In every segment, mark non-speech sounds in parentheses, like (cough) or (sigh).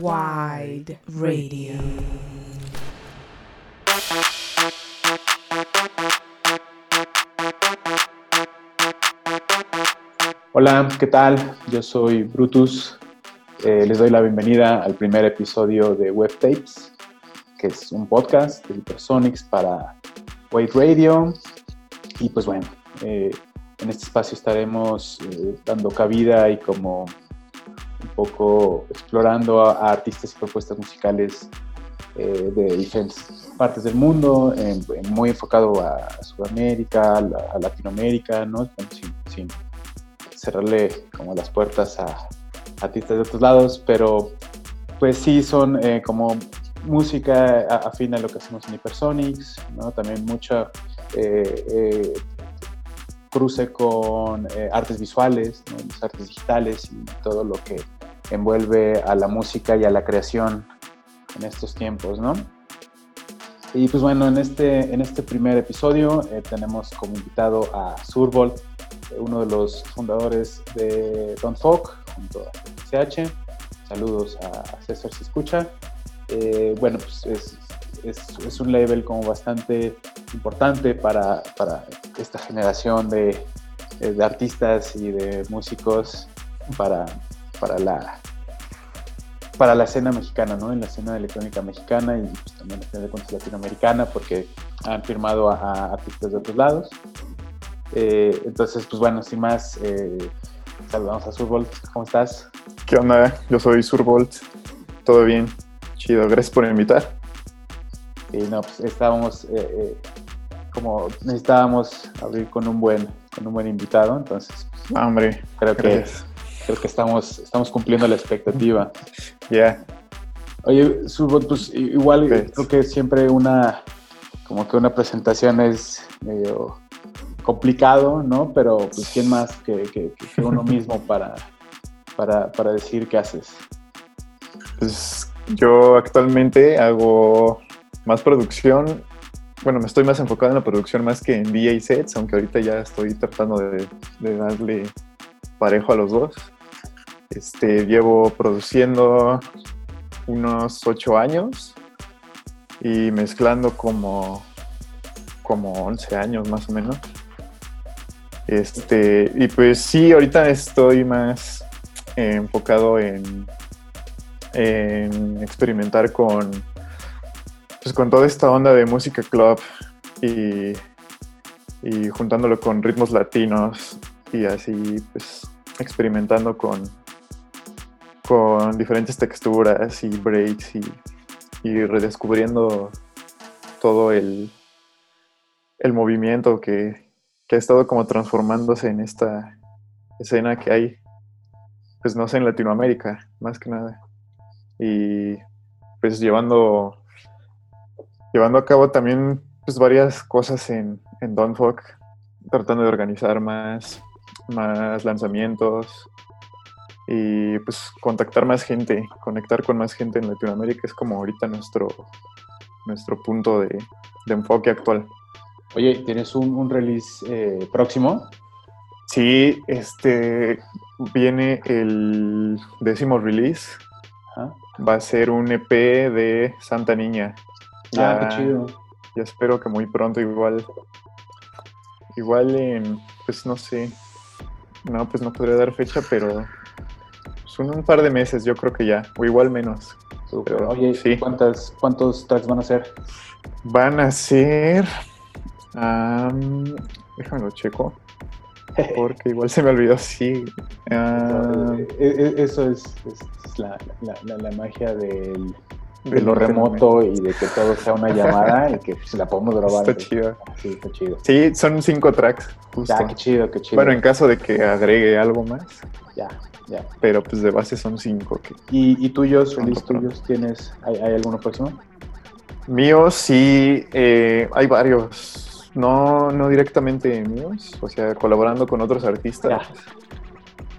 Wide Radio. Hola, ¿qué tal? Yo soy Brutus. Eh, les doy la bienvenida al primer episodio de Web Tapes, que es un podcast de Hypersonics para Wade Radio. Y pues bueno, eh, en este espacio estaremos eh, dando cabida y como poco explorando a, artistas y propuestas musicales de diferentes partes del mundo, muy enfocado a Sudamérica, a, Latinoamérica, ¿no? sin cerrarle como las puertas a artistas de otros lados, pero pues sí son eh, como música afín a lo que hacemos en Hypersonics, ¿no? También mucha eh, eh, cruce con artes visuales, artes digitales y todo lo que envuelve a la música y a la creación en estos tiempos, ¿no? Y pues bueno, en este, en este primer episodio tenemos como invitado a Surbolt, uno de los fundadores de Don't Folk, junto a CH. Saludos a César si escucha. Eh, bueno, pues es, es, es, un label como bastante importante para, para esta generación de, de, artistas y de músicos para, para, la, para la escena mexicana, ¿no? En la escena electrónica mexicana y pues, también la escena latinoamericana porque han firmado a, artistas de otros lados. Eh, entonces, pues bueno, sin más, eh, saludamos a Surbolt. ¿Cómo estás? ¿Qué onda? Yo soy Surbolt. ¿Todo bien? Chido, gracias por invitar. Y no, pues estábamos, eh, como necesitábamos abrir con un buen, con un buen invitado, entonces. Pues, ah, hombre, creo que, creo que estamos, estamos cumpliendo la expectativa. (laughs) Ya. Oye, Surbolt, pues igual creo que siempre una, como que una presentación es medio complicado, ¿no? Pero pues, ¿quién más que, uno mismo para, para, decir qué haces? Pues yo actualmente hago más producción, bueno, me estoy más enfocado en la producción más que en DJ sets, aunque ahorita ya estoy tratando de, darle parejo a los dos. Este, llevo produciendo unos ocho años y mezclando como, como 11 años más o menos. Este, y pues sí, ahorita estoy más enfocado en, en experimentar con, pues con toda esta onda de música club y, y juntándolo con ritmos latinos y así pues experimentando con, con diferentes texturas y breaks y, y redescubriendo todo el, el movimiento que, que ha estado como transformándose en esta escena que hay, pues no sé, en Latinoamérica, más que nada. Y pues llevando, llevando a cabo también pues varias cosas en, en Don't Fuck, tratando de organizar más, más lanzamientos y pues contactar más gente, conectar con más gente en Latinoamérica es como ahorita nuestro, nuestro punto de enfoque actual. Oye, ¿tienes un, release eh, próximo? Sí, este viene el décimo release. Va a ser un EP de Santa Niña. Ya, ah, qué chido. Ya espero que muy pronto igual. Igual en, pues no sé. No, pues no podría dar fecha, pero un par de meses, yo creo que ya. O igual menos. Oye, sí. ¿cuántas, ¿cuántos tracks van a ser? Van a ser déjame lo checo. (laughs) Porque igual se me olvidó, sí. E, e, eso es, la, magia del, de lo remoto y de que todo sea una llamada y que pues, la podemos grabar. Está chido. Sí, está chido. Sí, son cinco tracks. Justo. qué chido, qué chido. Bueno, en caso de que agregue algo más. Ya, ya. Pero pues de base son cinco. ¿Y, y tuyos, feliz tuyos, tienes, hay, hay alguno próximo? Míos, sí, eh, hay varios no, no directamente míos, o sea, colaborando con otros artistas.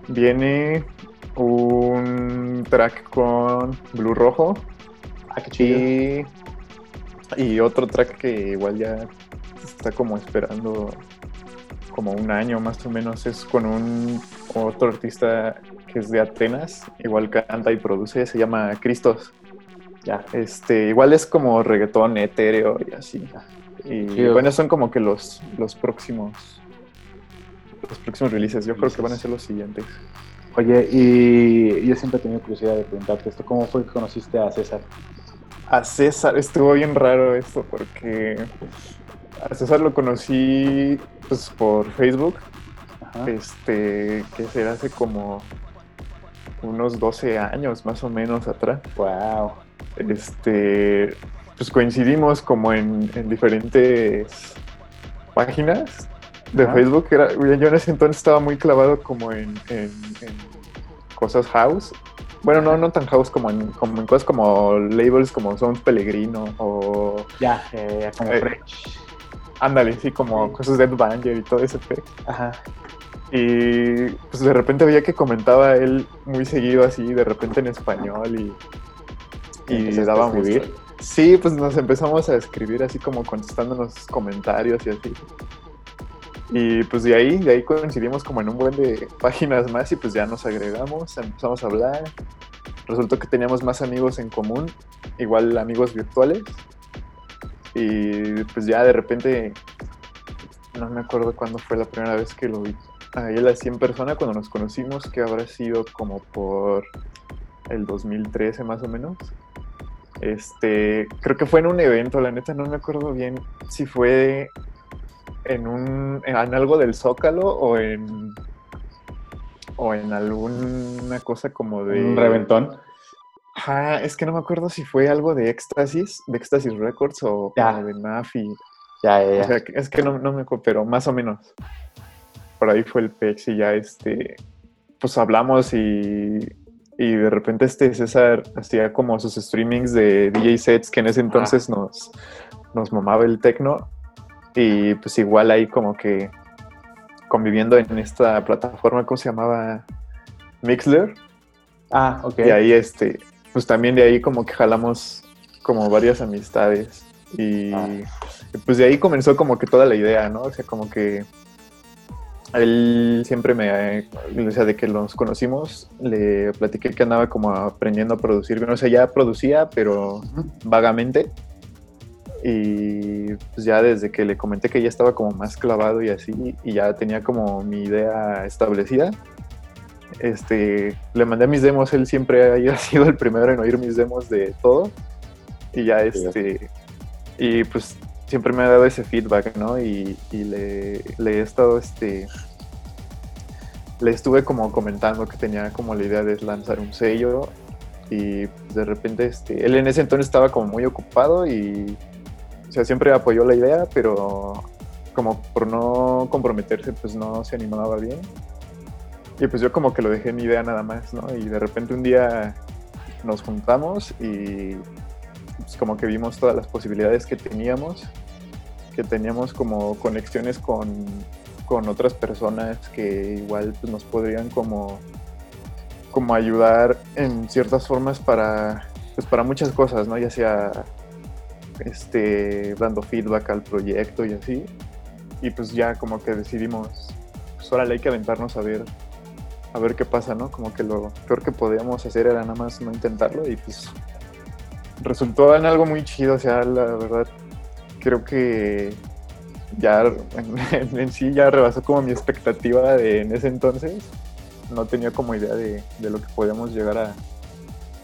Viene un track con Blue Rojo. Ah, qué Y, y otro track que igual ya está como esperando como un año más o menos. Es con un otro artista que es de Atenas, igual canta y produce, se llama Cristos. Ya, este, igual es como reggaetón etéreo y así. Y bueno, son como que los, los próximos los próximos releases. Yo creo que van a ser los siguientes. Oye, y yo siempre he tenido curiosidad de preguntarte esto. ¿Cómo fue que conociste a César? A César, estuvo bien raro esto porque a César lo conocí pues, por Facebook. Este, que será hace como unos 12 años más o menos atrás. Wow. Este, pues coincidimos como en, en diferentes páginas de Facebook. Era, yo en ese entonces estaba muy clavado como en, cosas house. Bueno, no, no tan house como en, como en cosas como labels como Son Pellegrino o... Ya, eh, como eh, Ándale, sí, como cosas de Banger y todo ese Ajá. Y pues de repente veía que comentaba él muy seguido así, de repente en español y... Y le dábamos... Sí, pues nos empezamos a escribir así como contestándonos comentarios y así. Y pues de ahí, de ahí coincidimos como en un buen de páginas más y pues ya nos agregamos, empezamos a hablar. Resultó que teníamos más amigos en común, igual amigos virtuales. Y pues ya de repente, no me acuerdo cuándo fue la primera vez que lo vi. A él así en persona cuando nos conocimos, que habrá sido como por el 2013 más o menos. Este, creo que fue en un evento, la neta no me acuerdo bien si fue en un en algo del Zócalo o en o en alguna cosa como de un reventón. Ajá, es que no me acuerdo si fue algo de Éxtasis, de Éxtasis Records o, de Nafi. Ya, ya, ya. O sea, es que no, no me acuerdo, pero más o menos. Por ahí fue el PEX y ya este, pues hablamos y, y de repente este César hacía como sus streamings de DJ sets que en ese entonces nos, nos mamaba el techno y pues igual ahí como que conviviendo en esta plataforma, ¿cómo se llamaba? Mixler. Ah, ok. Y ahí este, pues también de ahí como que jalamos como varias amistades. Y, ah. pues de ahí comenzó como que toda la idea, ¿no? O sea, como que él siempre me, o sea, de que nos conocimos, le platiqué que andaba como aprendiendo a producir. O sea, ya producía, pero vagamente. Y pues ya desde que le comenté que ya estaba como más clavado y así, y ya tenía como mi idea establecida, este, le mandé mis demos, él siempre ha (laughs) sido el primero en oír mis demos de todo. Y ya este, y pues siempre me ha dado ese feedback, ¿no? Y, le, le, he estado, este, le estuve como comentando que tenía como la idea de lanzar un sello y pues, de repente, este, él en ese entonces estaba como muy ocupado y o sea, siempre apoyó la idea, pero como por no comprometerse, pues no se animaba bien. Y pues yo como que lo dejé en idea nada más, ¿no? Y de repente un día nos juntamos y pues como que vimos todas las posibilidades que teníamos, que teníamos como conexiones con, con otras personas que igual pues, nos podrían como, como ayudar en ciertas formas para, pues, para muchas cosas, ¿no? Ya sea este, dando feedback al proyecto y así. Y pues ya como que decidimos, pues ahora hay que aventarnos a ver, a ver qué pasa, ¿no? Como que lo peor que podíamos hacer era nada más no intentarlo y pues resultó en algo muy chido, o sea, la verdad creo que ya en, (laughs) sí ya rebasó como mi expectativa de en ese entonces. No tenía como idea de, de lo que podíamos llegar a,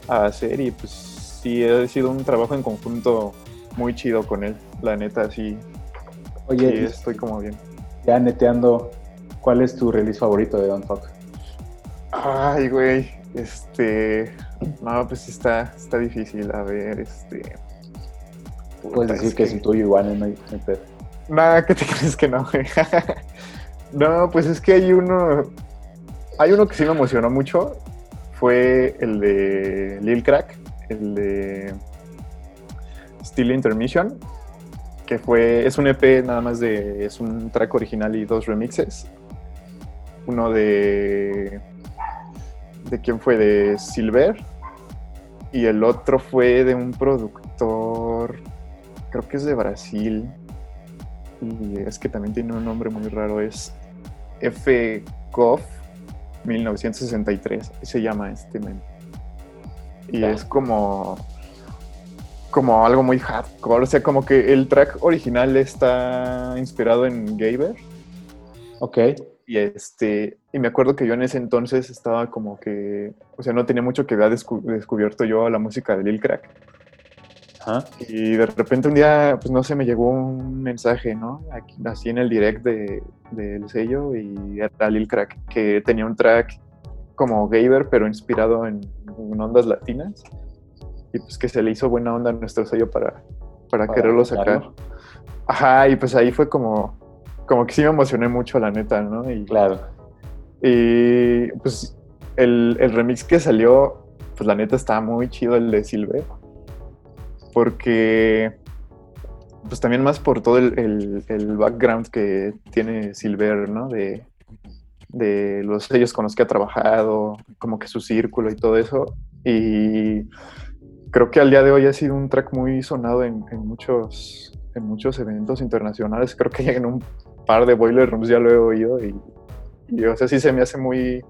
a hacer y pues sí ha sido un trabajo en conjunto muy chido con él, la neta, sí. Oye, estoy como bien. Ya neteando, ¿cuál es tu release favorito de Don't Talk? Ay, güey, este, no, pues está, está difícil, a ver, este... Puedes decir que, es el tuyo igual, no hay, Nada, ¿qué te (laughs) crees que no, güey? (laughs) no, pues es que hay uno, hay uno que sí me emocionó mucho, fue el de Lil Crack, el de Still Intermission, que fue, es un EP nada más de, es un track original y dos remixes. Uno de, ¿de quién fue? De Silver. Y el otro fue de un productor, creo que es de Brasil. Y es que también tiene un nombre muy raro, es F. Goff. 1963, se llama este men. Y es como como algo muy hardcore, o sea, como que el track original está inspirado en Gaber. Ok. Y este, y me acuerdo que yo en ese entonces estaba como que, o sea, no tenía mucho que haber descubierto yo la música de Lil Crack. Y de repente un día, pues no sé, me llegó un mensaje, ¿no? Aquí, así en el direct del de, sello y era Lil Crack, que tenía un track como Gaber, pero inspirado en, ondas latinas. Y pues que se le hizo buena onda a nuestro sello para, para, quererlo sacar. Ajá, y pues ahí fue como, como que sí me emocioné mucho, la neta, ¿no? Y, claro. Y pues el, el remix que salió, pues la neta está muy chido el de Silver porque pues también más por todo el, background que tiene Silver, ¿no? De, los sellos con los que ha trabajado, como que su círculo y todo eso. Y creo que al día de hoy ha sido un track muy sonado en, muchos, en muchos eventos internacionales. Creo que (laughs) en un par de Boiler Rooms ya lo he oído y, y o sea, sí se me hace muy...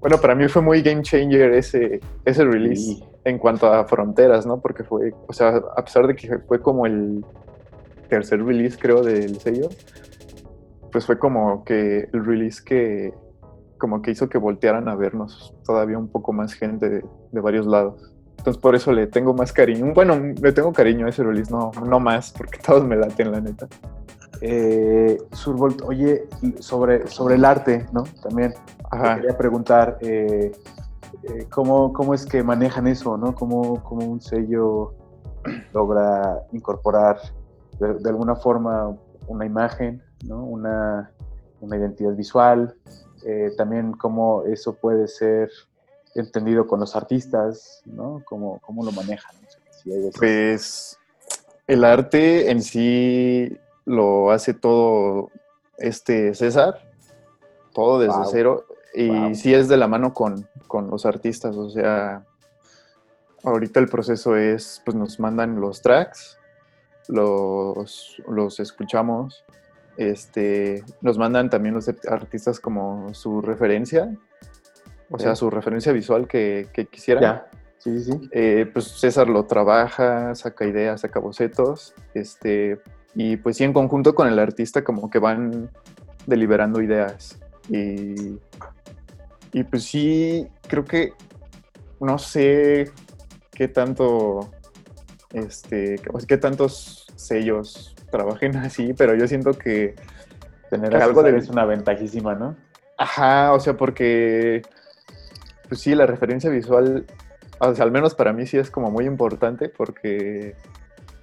Bueno, para mí fue muy game changer ese, ese release en cuanto a fronteras, ¿no? Porque fue, o sea, a pesar de que fue como el tercer release, creo, del sello, pues fue como que el release que como que hizo que voltearan a vernos todavía un poco más gente de, varios lados. Entonces por eso le tengo más cariño. Bueno, le tengo cariño a ese release, no, no más, porque (laughs) todos me laten, la neta. Eh, Surbolt, oye, sobre, sobre el arte, ¿no? También Ajá. quería preguntar, eh, eh, ¿cómo, ¿cómo, es que manejan eso, ¿no? ¿Cómo, cómo un sello (clears throat) logra incorporar de, alguna forma una imagen, ¿no? Una, una identidad visual, eh, también cómo eso puede ser entendido con los artistas, ¿no? ¿Cómo, cómo lo manejan? pues el arte en sí lo hace todo este César, todo desde cero. Y sí es de la mano con, los artistas, o sea, ahorita el proceso es, pues nos mandan los tracks, los, los escuchamos, este, nos mandan también los artistas como su referencia, o sea, su referencia visual que, que quisieran. Ya. Sí, sí. Eh, pues César lo trabaja, saca ideas, saca bocetos, este, y pues sí en conjunto con el artista como que van deliberando ideas. Y y pues sí, creo que no sé qué tanto, este, qué tantos sellos trabajen (laughs) así, pero yo siento que tener algo de es una ventajísima, ¿no? Ajá, o sea, porque pues sí, la referencia visual, o sea, al menos para mí sí es como muy importante porque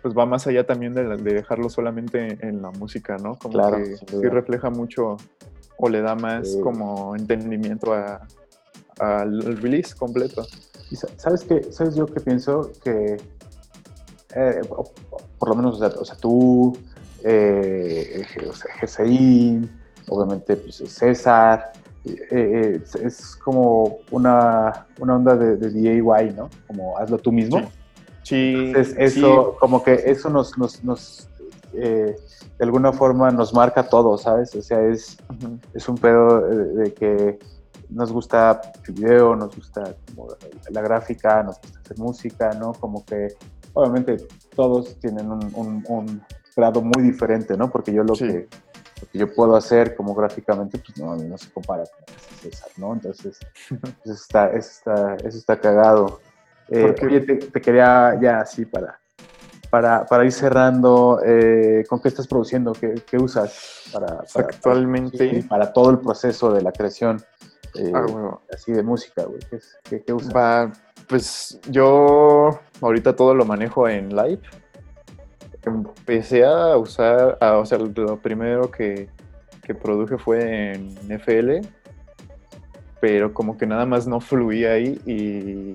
pues va más allá también de, dejarlo solamente en la música, ¿no? Como claro, que sí refleja mucho o le da más como entendimiento al release completo. ¿Sabes qué? ¿Sabes yo que pienso? Que eh, por lo menos, o sea, tú, eh, GCI, obviamente pues, César, eh, es, como una, una onda de, de, DIY, ¿no? Como hazlo tú mismo. Sí. eso, como que eso nos, nos, nos eh, de alguna forma nos marca todo, ¿sabes? O sea, es, es un pedo de, que nos gusta el video, nos gusta la gráfica, nos gusta hacer música, ¿no? Como que obviamente todos tienen un, grado muy diferente, ¿no? Porque yo lo, que, yo puedo hacer como gráficamente, pues no, no se compara con César, ¿no? Entonces, (laughs) eso está, eso está, eso está cagado. Eh, oye, te, quería ya así para, para, para ir cerrando, eh, ¿con qué estás produciendo? ¿Qué, usas para, actualmente? Para, todo el proceso de la creación eh, ah, así de música, güey. ¿Qué, usas? pues yo ahorita todo lo manejo en Live. Empecé a usar, o sea, lo primero que, que produje fue en FL, pero como que nada más no fluía ahí y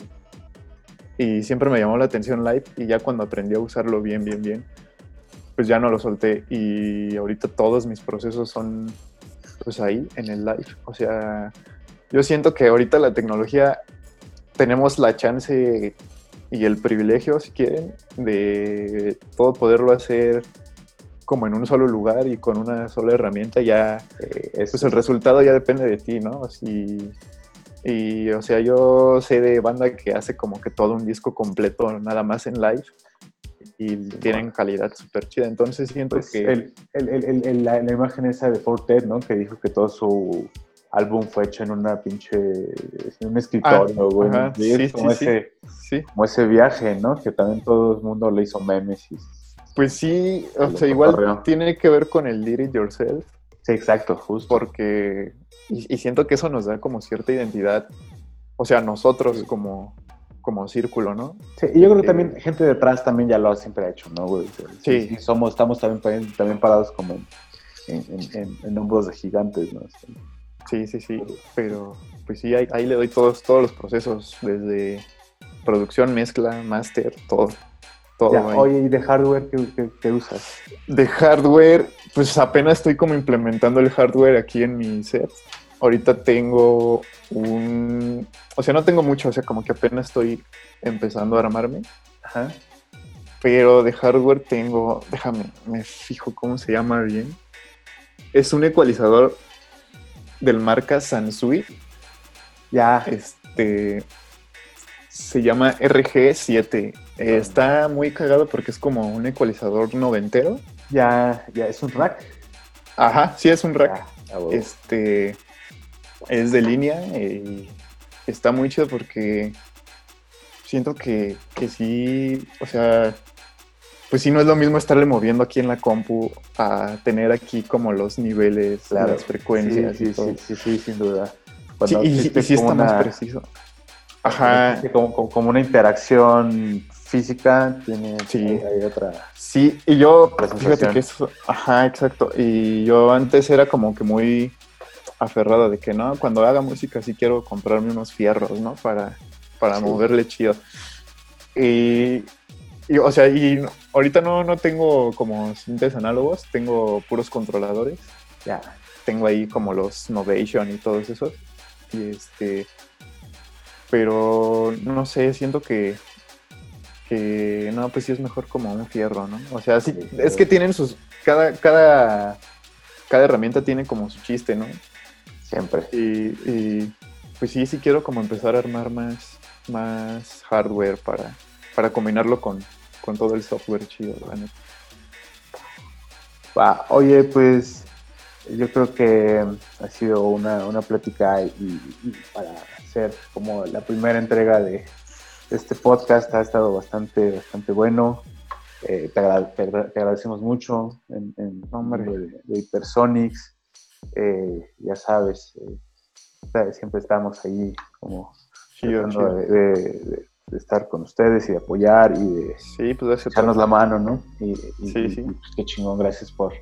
y siempre me llamó la atención Live y ya cuando aprendí a usarlo bien, bien, bien, pues ya no lo solté y ahorita todos mis procesos son pues ahí en el Live. O sea, yo siento que ahorita la tecnología tenemos la chance y el privilegio, si quieren, de todo poderlo hacer como en un solo lugar y con una sola herramienta ya, eh, pues el resultado ya depende de ti, ¿no? Si, Y, o sea, yo sé de banda que hace como que todo un disco completo, nada más en live, y tienen calidad súper chida. Entonces siento Pues que... el- el- el- la, la imagen esa de Fortet, ¿no? Que dijo que todo su álbum fue hecho en una pinche... en un escritorio, güey. Ah, ajá, Y es sí, como, sí, ese, Sí, como ese viaje, ¿no? Que también todo el mundo le hizo memes. Y... pues sí, o sea, igual tiene que ver con el Did It Yourself, Sí, exacto, justo. porque... Y, y siento que eso nos da como cierta identidad, o sea, nosotros como, como círculo, ¿no? Sí, y yo creo que Eh, también gente detrás también ya lo ha siempre hecho, ¿no, güey? Sí. sí, somos, estamos también, también parados como en, en, en- en- en hombros de gigantes, ¿no? Sí, sí, sí, pero pues sí, ahí, ahí le doy todos, todos los procesos, desde producción, mezcla, máster, todo. Todo Ya, oye, ¿y de hardware qué, qué- qué usas? De hardware, pues apenas estoy como implementando el hardware aquí en mi set. Ahorita tengo un... O sea, no tengo mucho, o sea, como que apenas estoy empezando a armarme. Ajá. Pero de hardware tengo... Déjame, me fijo cómo se llama bien. Es un ecualizador del marca Sansui. Ya, Este... Se llama RG7. Eh, está muy cagado porque es como un ecualizador noventero. ya, ya, es un rack. Ajá, sí es un rack. Este es de línea y está muy chido porque siento que, que sí, o sea, pues sí no es lo mismo estarle moviendo aquí en la compu a tener aquí como los niveles, Claro. las frecuencias sí, y sí, todo. sí, sí, sí, sin duda. Sí, Cuando y, y existe sí está como más una- preciso. Ajá, Como, como- como una interacción física, tiene Sí. hay, otra. sí, y yo, fíjate que eso, ajá, exacto, y yo antes era como que muy aferrado de que no, cuando haga música sí quiero comprarme unos fierros, ¿no? Para, para Sí. moverle chido. Y, y, o sea, y ahorita no, no tengo como sintes análogos, tengo puros controladores. Ya, Tengo ahí como los Novation y todos esos. Y este. Pero no sé, siento que. Que no, pues sí es mejor como un fierro, ¿no? O sea, sí, es que tienen sus. Cada, cada, cada herramienta tiene como su chiste, ¿no? siempre. Y, y, pues sí, sí quiero como empezar a armar más, más hardware para, para combinarlo con, con todo el software chido, la neta. Oye, pues yo creo que ha sido una, una plática y, y para hacer como la primera entrega de este podcast ha estado bastante, bastante bueno. Eh, te, agra- te agra- te agradecemos mucho en, nombre de, de Hypersonics. Eh, ya sabes, eh, siempre estamos ahí como Chido, tratando chido. de, de- de- estar con ustedes y de apoyar y de, Sí, pues echarnos la mano, ¿no? Y, y- Sí, y, sí. pues, qué chingón, gracias por,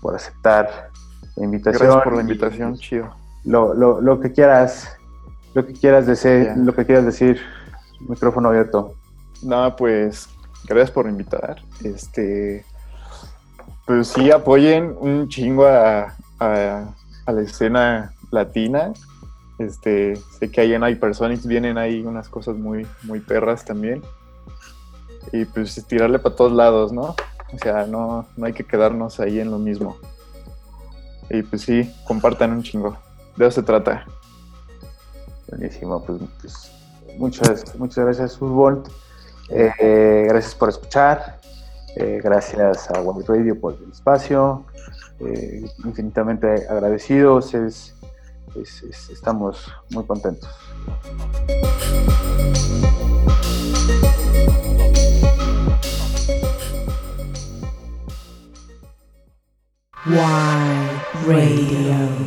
por aceptar la invitación. Gracias por la invitación, chido. Lo, lo, lo que quieras, lo que quieras decir, lo que quieras decir, micrófono abierto. No, pues gracias por invitar. Este, pues sí, apoyen un chingo a, a- a la escena latina. Este, sé que ahí en Hypersonics vienen ahí unas cosas muy, muy perras también. Y pues tirarle para todos lados, ¿no? O sea, no, no hay que quedarnos ahí en lo mismo. Y pues sí, compartan un chingo. De eso se trata. Buenísimo, pues, pues, muchas, muchas gracias, Fútbol. Eh, gracias por escuchar. Eh, gracias a Wild Radio por el espacio. Eh, infinitamente agradecidos. Es, es- es- estamos muy contentos. Y Radio.